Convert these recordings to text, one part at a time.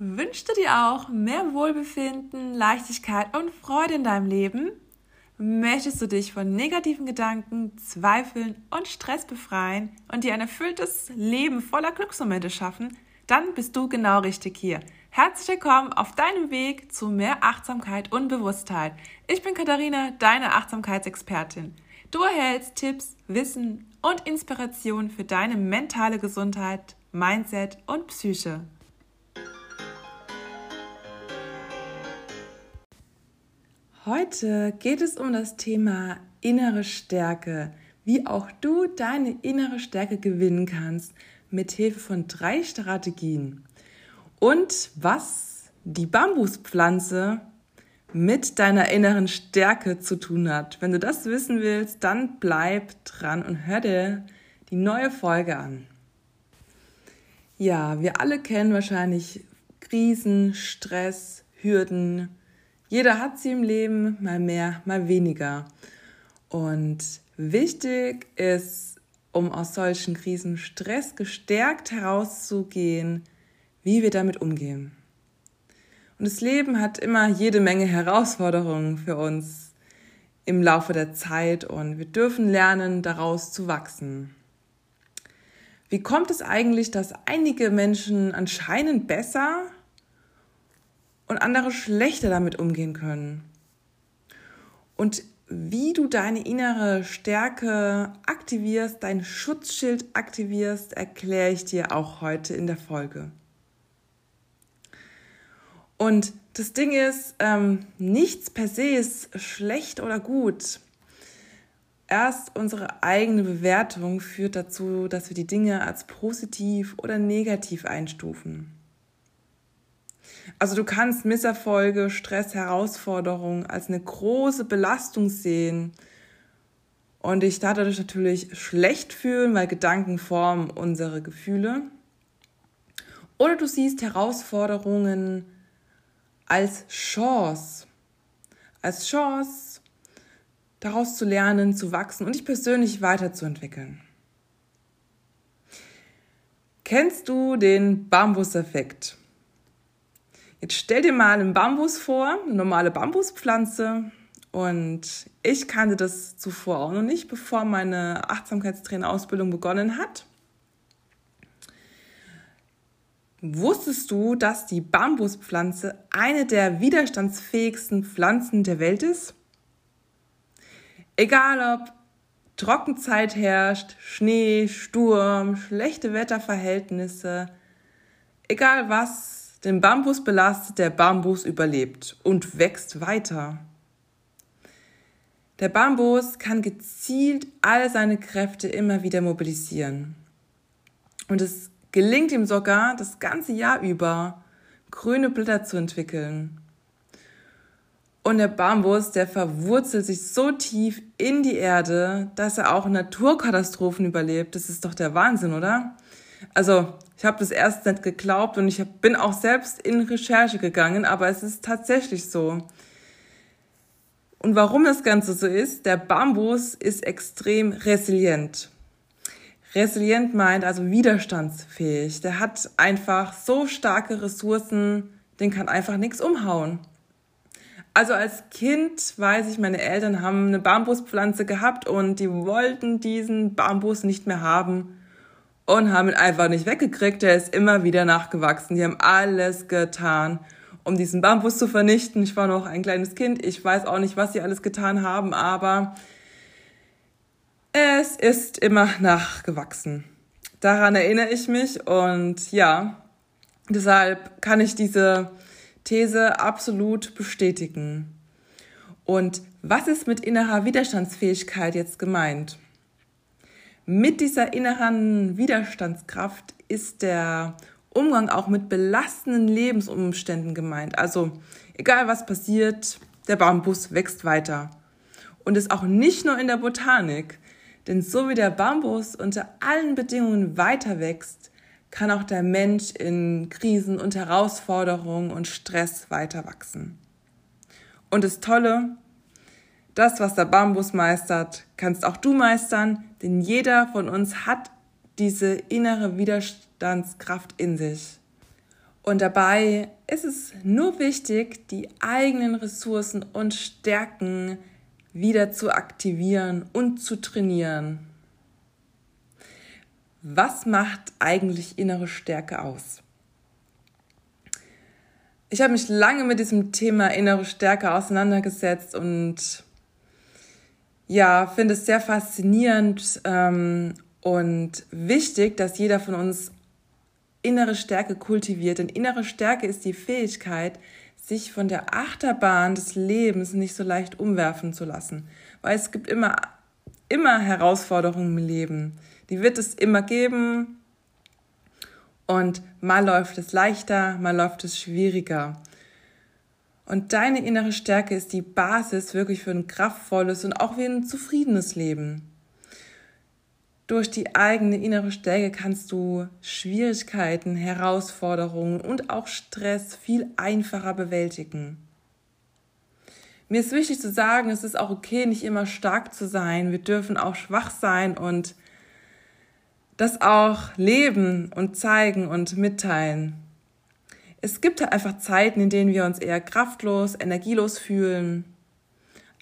Wünschst du dir auch mehr Wohlbefinden, Leichtigkeit und Freude in deinem Leben? Möchtest du dich von negativen Gedanken, Zweifeln und Stress befreien und dir ein erfülltes Leben voller Glücksmomente schaffen? Dann bist du genau richtig hier. Herzlich willkommen auf deinem Weg zu mehr Achtsamkeit und Bewusstheit. Ich bin Katharina, deine Achtsamkeitsexpertin. Du erhältst Tipps, Wissen und Inspiration für deine mentale Gesundheit, Mindset und Psyche. Heute geht es um das Thema innere Stärke, wie auch du deine innere Stärke gewinnen kannst mit Hilfe von drei Strategien und was die Bambuspflanze mit deiner inneren Stärke zu tun hat. Wenn du das wissen willst, dann bleib dran und hör dir die neue Folge an. Ja, wir alle kennen wahrscheinlich Krisen, Stress, Hürden, jeder hat sie im Leben, mal mehr, mal weniger. Und wichtig ist, um aus solchen Krisen Stress gestärkt herauszugehen, wie wir damit umgehen. Und das Leben hat immer jede Menge Herausforderungen für uns im Laufe der Zeit und wir dürfen lernen, daraus zu wachsen. Wie kommt es eigentlich, dass einige Menschen anscheinend besser und andere schlechter damit umgehen können. Und wie du deine innere Stärke aktivierst, dein Schutzschild aktivierst, erkläre ich dir auch heute in der Folge. Und das Ding ist, ähm, nichts per se ist schlecht oder gut. Erst unsere eigene Bewertung führt dazu, dass wir die Dinge als positiv oder negativ einstufen. Also du kannst Misserfolge, Stress, Herausforderungen als eine große Belastung sehen und dich dadurch natürlich schlecht fühlen, weil Gedanken formen unsere Gefühle. Oder du siehst Herausforderungen als Chance, als Chance, daraus zu lernen, zu wachsen und dich persönlich weiterzuentwickeln. Kennst du den Bambuseffekt? Jetzt stell dir mal einen Bambus vor, eine normale Bambuspflanze. Und ich kannte das zuvor auch noch nicht, bevor meine Achtsamkeitstrainerausbildung begonnen hat. Wusstest du, dass die Bambuspflanze eine der widerstandsfähigsten Pflanzen der Welt ist? Egal ob Trockenzeit herrscht, Schnee, Sturm, schlechte Wetterverhältnisse, egal was den Bambus belastet, der Bambus überlebt und wächst weiter. Der Bambus kann gezielt all seine Kräfte immer wieder mobilisieren. Und es gelingt ihm sogar, das ganze Jahr über grüne Blätter zu entwickeln. Und der Bambus, der verwurzelt sich so tief in die Erde, dass er auch Naturkatastrophen überlebt. Das ist doch der Wahnsinn, oder? Also ich habe das erst nicht geglaubt und ich bin auch selbst in Recherche gegangen, aber es ist tatsächlich so. Und warum das Ganze so ist, der Bambus ist extrem resilient. Resilient meint also widerstandsfähig. Der hat einfach so starke Ressourcen, den kann einfach nichts umhauen. Also als Kind weiß ich, meine Eltern haben eine Bambuspflanze gehabt und die wollten diesen Bambus nicht mehr haben und haben ihn einfach nicht weggekriegt. Der ist immer wieder nachgewachsen. Die haben alles getan, um diesen Bambus zu vernichten. Ich war noch ein kleines Kind. Ich weiß auch nicht, was sie alles getan haben, aber es ist immer nachgewachsen. Daran erinnere ich mich und ja, deshalb kann ich diese These absolut bestätigen. Und was ist mit innerer Widerstandsfähigkeit jetzt gemeint? Mit dieser inneren Widerstandskraft ist der Umgang auch mit belastenden Lebensumständen gemeint. Also egal was passiert, der Bambus wächst weiter. Und ist auch nicht nur in der Botanik, denn so wie der Bambus unter allen Bedingungen weiter wächst, kann auch der Mensch in Krisen und Herausforderungen und Stress weiter wachsen. Und das Tolle, das, was der Bambus meistert, kannst auch du meistern, denn jeder von uns hat diese innere Widerstandskraft in sich. Und dabei ist es nur wichtig, die eigenen Ressourcen und Stärken wieder zu aktivieren und zu trainieren. Was macht eigentlich innere Stärke aus? Ich habe mich lange mit diesem Thema innere Stärke auseinandergesetzt und ja, finde es sehr faszinierend ähm, und wichtig, dass jeder von uns innere Stärke kultiviert. Denn innere Stärke ist die Fähigkeit, sich von der Achterbahn des Lebens nicht so leicht umwerfen zu lassen. Weil es gibt immer, immer Herausforderungen im Leben. Die wird es immer geben. Und mal läuft es leichter, mal läuft es schwieriger. Und deine innere Stärke ist die Basis wirklich für ein kraftvolles und auch für ein zufriedenes Leben. Durch die eigene innere Stärke kannst du Schwierigkeiten, Herausforderungen und auch Stress viel einfacher bewältigen. Mir ist wichtig zu sagen, es ist auch okay, nicht immer stark zu sein. Wir dürfen auch schwach sein und das auch leben und zeigen und mitteilen. Es gibt halt einfach Zeiten, in denen wir uns eher kraftlos, energielos fühlen.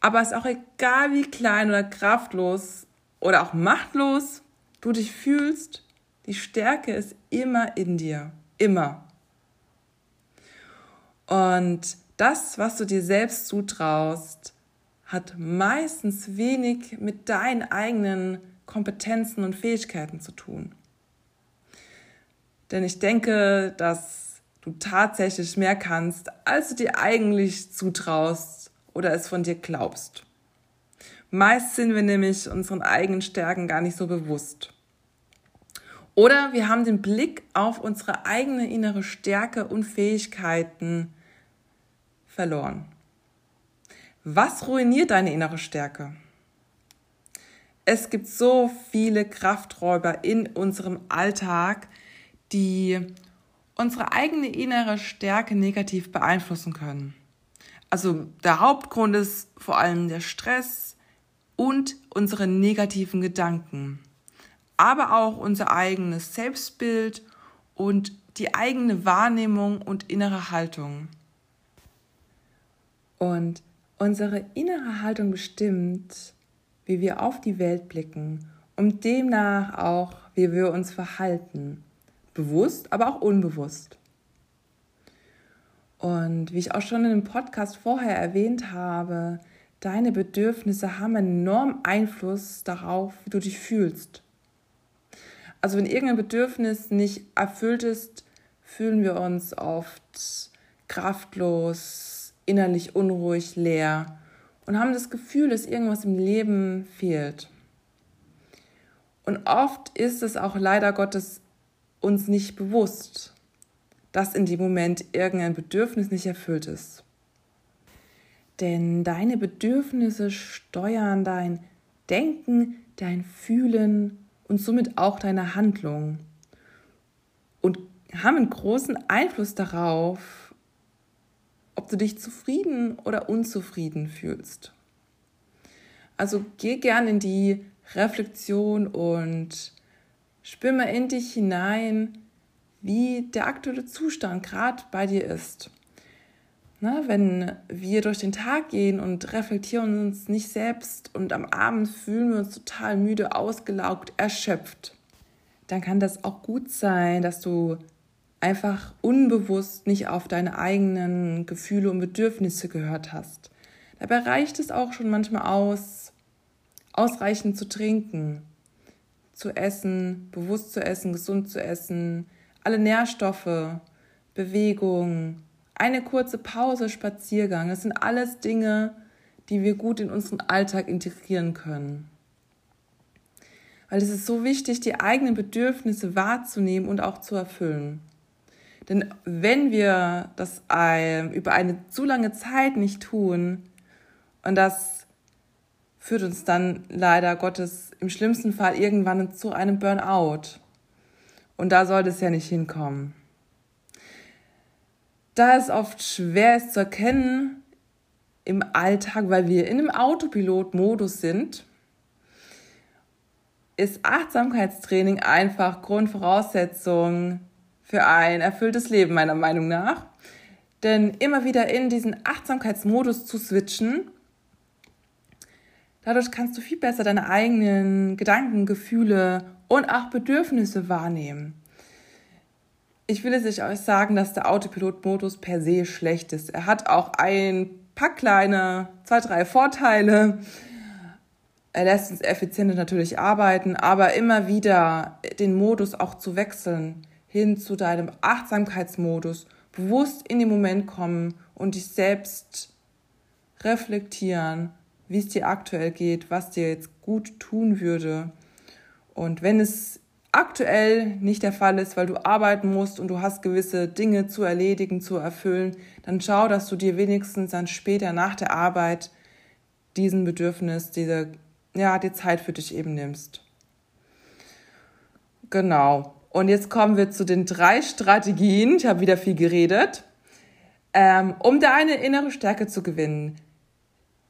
Aber es ist auch egal, wie klein oder kraftlos oder auch machtlos du dich fühlst, die Stärke ist immer in dir. Immer. Und das, was du dir selbst zutraust, hat meistens wenig mit deinen eigenen Kompetenzen und Fähigkeiten zu tun. Denn ich denke, dass tatsächlich mehr kannst, als du dir eigentlich zutraust oder es von dir glaubst. Meist sind wir nämlich unseren eigenen Stärken gar nicht so bewusst. Oder wir haben den Blick auf unsere eigene innere Stärke und Fähigkeiten verloren. Was ruiniert deine innere Stärke? Es gibt so viele Krafträuber in unserem Alltag, die unsere eigene innere Stärke negativ beeinflussen können. Also der Hauptgrund ist vor allem der Stress, und unsere negativen Gedanken, aber auch unser eigenes Selbstbild und die eigene Wahrnehmung und innere Haltung. Und unsere innere Haltung bestimmt, wie wir auf die Welt blicken und demnach auch, wie wir uns verhalten. Bewusst, aber auch unbewusst. Und wie ich auch schon in dem Podcast vorher erwähnt habe, Deine Bedürfnisse haben enormen Einfluss darauf, wie du dich fühlst. Also wenn irgendein Bedürfnis nicht erfüllt ist, fühlen wir uns oft kraftlos, innerlich unruhig, leer und haben das Gefühl, dass irgendwas im Leben fehlt. Und oft ist es auch leider Gottes uns nicht bewusst, dass in dem Moment irgendein Bedürfnis nicht erfüllt ist. Denn deine Bedürfnisse steuern dein Denken, dein Fühlen und somit auch deine Handlung und haben einen großen Einfluss darauf, ob du dich zufrieden oder unzufrieden fühlst. Also geh gern in die Reflexion und spür mal in dich hinein, wie der aktuelle Zustand gerade bei dir ist. Na, wenn wir durch den Tag gehen und reflektieren uns nicht selbst und am Abend fühlen wir uns total müde, ausgelaugt, erschöpft, dann kann das auch gut sein, dass du einfach unbewusst nicht auf deine eigenen Gefühle und Bedürfnisse gehört hast. Dabei reicht es auch schon manchmal aus, ausreichend zu trinken, zu essen, bewusst zu essen, gesund zu essen, alle Nährstoffe, Bewegung, eine kurze Pause, Spaziergang, das sind alles Dinge, die wir gut in unseren Alltag integrieren können. Weil es ist so wichtig, die eigenen Bedürfnisse wahrzunehmen und auch zu erfüllen. Denn wenn wir das über eine zu lange Zeit nicht tun, und das führt uns dann leider Gottes im schlimmsten Fall irgendwann zu einem Burnout. Und da sollte es ja nicht hinkommen. Da es oft schwer ist zu erkennen im Alltag, weil wir in einem Autopilot-Modus sind, ist Achtsamkeitstraining einfach Grundvoraussetzung für ein erfülltes Leben, meiner Meinung nach. Denn immer wieder in diesen Achtsamkeitsmodus zu switchen, dadurch kannst du viel besser deine eigenen Gedanken, Gefühle und auch Bedürfnisse wahrnehmen. Ich will jetzt euch sagen, dass der Autopilot-Modus per se schlecht ist. Er hat auch ein paar kleine, zwei, drei Vorteile. Er lässt uns effizienter natürlich arbeiten, aber immer wieder den Modus auch zu wechseln hin zu deinem Achtsamkeitsmodus, bewusst in den Moment kommen und dich selbst reflektieren, wie es dir aktuell geht, was dir jetzt gut tun würde. Und wenn es aktuell nicht der Fall ist, weil du arbeiten musst und du hast gewisse Dinge zu erledigen, zu erfüllen, dann schau, dass du dir wenigstens dann später nach der Arbeit diesen Bedürfnis, diese, ja, die Zeit für dich eben nimmst. Genau. Und jetzt kommen wir zu den drei Strategien. Ich habe wieder viel geredet. Ähm, um deine innere Stärke zu gewinnen.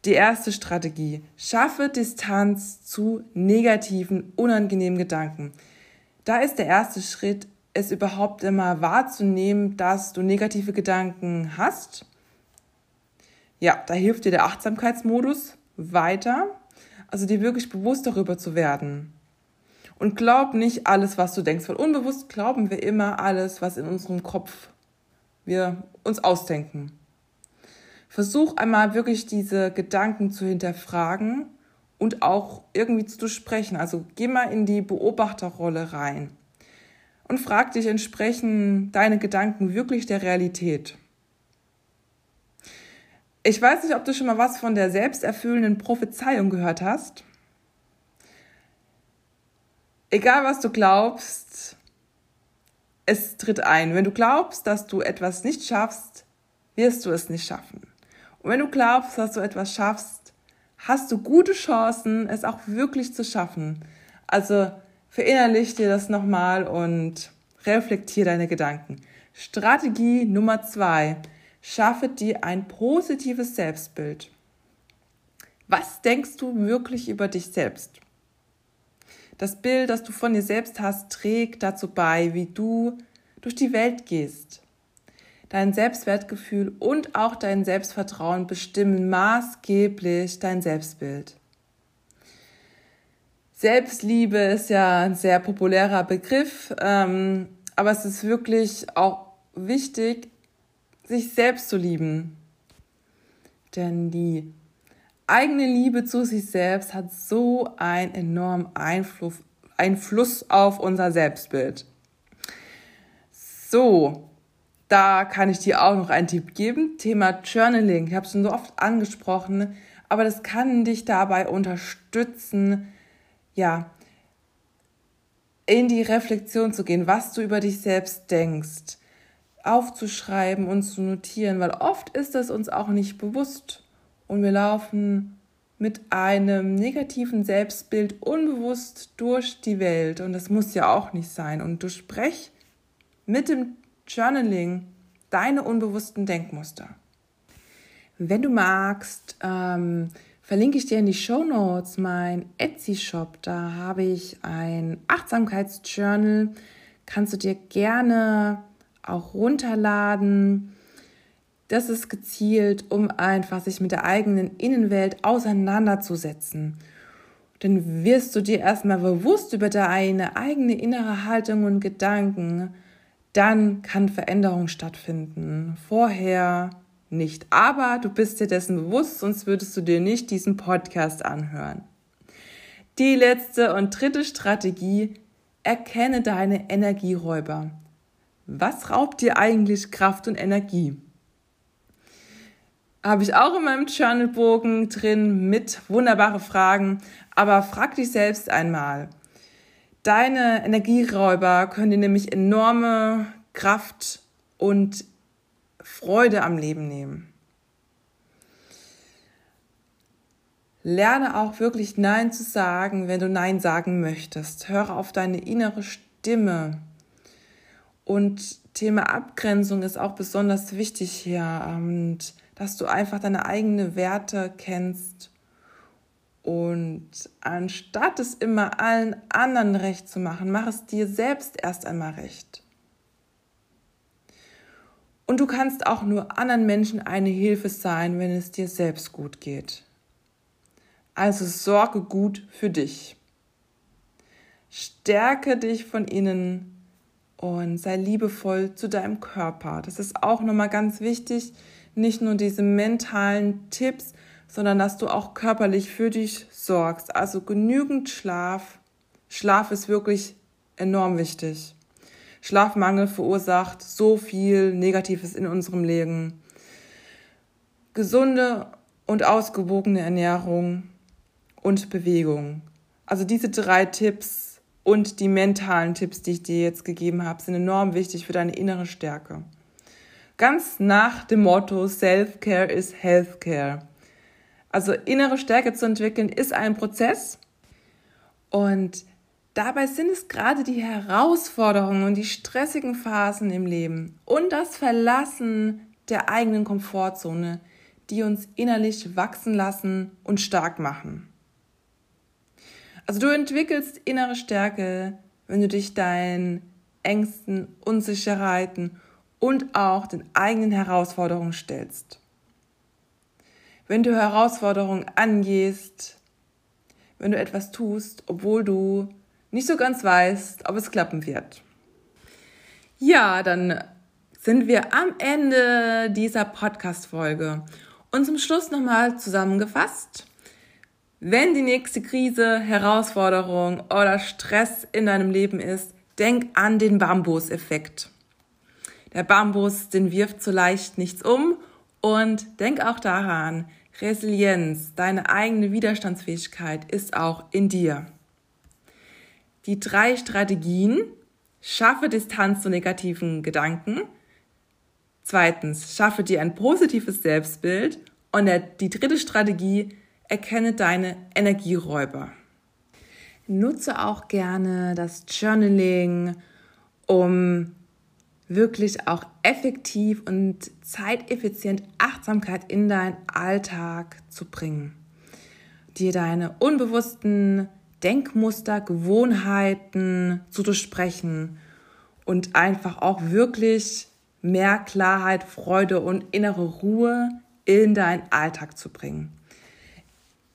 Die erste Strategie. Schaffe Distanz zu negativen, unangenehmen Gedanken. Da ist der erste Schritt, es überhaupt immer wahrzunehmen, dass du negative Gedanken hast. Ja, da hilft dir der Achtsamkeitsmodus weiter. Also dir wirklich bewusst darüber zu werden. Und glaub nicht alles, was du denkst, weil unbewusst glauben wir immer alles, was in unserem Kopf wir uns ausdenken. Versuch einmal wirklich diese Gedanken zu hinterfragen und auch irgendwie zu durchsprechen. Also geh mal in die Beobachterrolle rein und frag dich, entsprechen deine Gedanken wirklich der Realität? Ich weiß nicht, ob du schon mal was von der selbsterfüllenden Prophezeiung gehört hast. Egal was du glaubst, es tritt ein. Wenn du glaubst, dass du etwas nicht schaffst, wirst du es nicht schaffen. Und wenn du glaubst, dass du etwas schaffst, hast du gute Chancen, es auch wirklich zu schaffen. Also verinnerlich dir das nochmal und reflektier deine Gedanken. Strategie Nummer zwei. Schaffe dir ein positives Selbstbild. Was denkst du wirklich über dich selbst? Das Bild, das du von dir selbst hast, trägt dazu bei, wie du durch die Welt gehst. Dein Selbstwertgefühl und auch dein Selbstvertrauen bestimmen maßgeblich dein Selbstbild. Selbstliebe ist ja ein sehr populärer Begriff, ähm, aber es ist wirklich auch wichtig, sich selbst zu lieben. Denn die eigene Liebe zu sich selbst hat so einen enormen Einfluss, Einfluss auf unser Selbstbild. So, da kann ich dir auch noch einen Tipp geben. Thema Journaling. Ich habe es schon so oft angesprochen, aber das kann dich dabei unterstützen, ja, in die Reflexion zu gehen, was du über dich selbst denkst, aufzuschreiben und zu notieren, weil oft ist es uns auch nicht bewusst und wir laufen mit einem negativen Selbstbild unbewusst durch die Welt und das muss ja auch nicht sein und du sprech mit dem Journaling deine unbewussten Denkmuster. Wenn du magst, ähm, verlinke ich dir in die Show Notes mein Etsy-Shop. Da habe ich ein Achtsamkeitsjournal. Kannst du dir gerne auch runterladen. Das ist gezielt, um einfach sich mit der eigenen Innenwelt auseinanderzusetzen. Dann wirst du dir erstmal bewusst über deine eigene innere Haltung und Gedanken. Dann kann Veränderung stattfinden. Vorher nicht. Aber du bist dir dessen bewusst, sonst würdest du dir nicht diesen Podcast anhören. Die letzte und dritte Strategie, erkenne deine Energieräuber. Was raubt dir eigentlich Kraft und Energie? habe ich auch in meinem Journalbogen drin mit wunderbare Fragen. Aber frag dich selbst einmal. Deine Energieräuber können dir nämlich enorme Kraft und Freude am Leben nehmen. Lerne auch wirklich Nein zu sagen, wenn du Nein sagen möchtest. Höre auf deine innere Stimme. Und Thema Abgrenzung ist auch besonders wichtig hier. Und dass du einfach deine eigenen Werte kennst und anstatt es immer allen anderen recht zu machen, mach es dir selbst erst einmal recht. Und du kannst auch nur anderen Menschen eine Hilfe sein, wenn es dir selbst gut geht. Also sorge gut für dich. Stärke dich von innen und sei liebevoll zu deinem Körper. Das ist auch nochmal ganz wichtig. Nicht nur diese mentalen Tipps, sondern dass du auch körperlich für dich sorgst. Also genügend Schlaf. Schlaf ist wirklich enorm wichtig. Schlafmangel verursacht so viel Negatives in unserem Leben. Gesunde und ausgewogene Ernährung und Bewegung. Also diese drei Tipps und die mentalen Tipps, die ich dir jetzt gegeben habe, sind enorm wichtig für deine innere Stärke. Ganz nach dem Motto Self-Care is Healthcare. Also innere Stärke zu entwickeln ist ein Prozess und Dabei sind es gerade die Herausforderungen und die stressigen Phasen im Leben und das Verlassen der eigenen Komfortzone, die uns innerlich wachsen lassen und stark machen. Also du entwickelst innere Stärke, wenn du dich deinen Ängsten, Unsicherheiten und auch den eigenen Herausforderungen stellst. Wenn du Herausforderungen angehst, wenn du etwas tust, obwohl du nicht so ganz weißt, ob es klappen wird. Ja, dann sind wir am Ende dieser Podcast-Folge. Und zum Schluss nochmal zusammengefasst. Wenn die nächste Krise, Herausforderung oder Stress in deinem Leben ist, denk an den Bambus-Effekt. Der Bambus, den wirft so leicht nichts um und denk auch daran, Resilienz, deine eigene Widerstandsfähigkeit ist auch in dir die drei Strategien. Schaffe Distanz zu negativen Gedanken. Zweitens, schaffe dir ein positives Selbstbild. Und der, die dritte Strategie, erkenne deine Energieräuber. Nutze auch gerne das Journaling, um wirklich auch effektiv und zeiteffizient Achtsamkeit in deinen Alltag zu bringen. Dir deine unbewussten Denkmuster, Gewohnheiten zu durchsprechen und einfach auch wirklich mehr Klarheit, Freude und innere Ruhe in deinen Alltag zu bringen.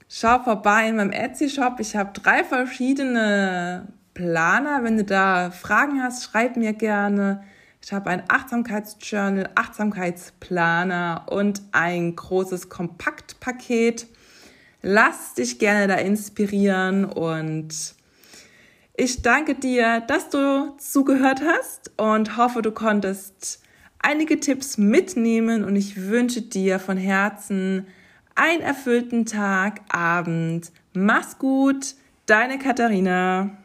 Schau vorbei in meinem Etsy-Shop. Ich habe drei verschiedene Planer. Wenn du da Fragen hast, schreib mir gerne. Ich habe ein Achtsamkeitsjournal, Achtsamkeitsplaner und ein großes Kompaktpaket Lass dich gerne da inspirieren und ich danke dir, dass du zugehört hast und hoffe, du konntest einige Tipps mitnehmen und ich wünsche dir von Herzen einen erfüllten Tag, Abend. Mach's gut, deine Katharina.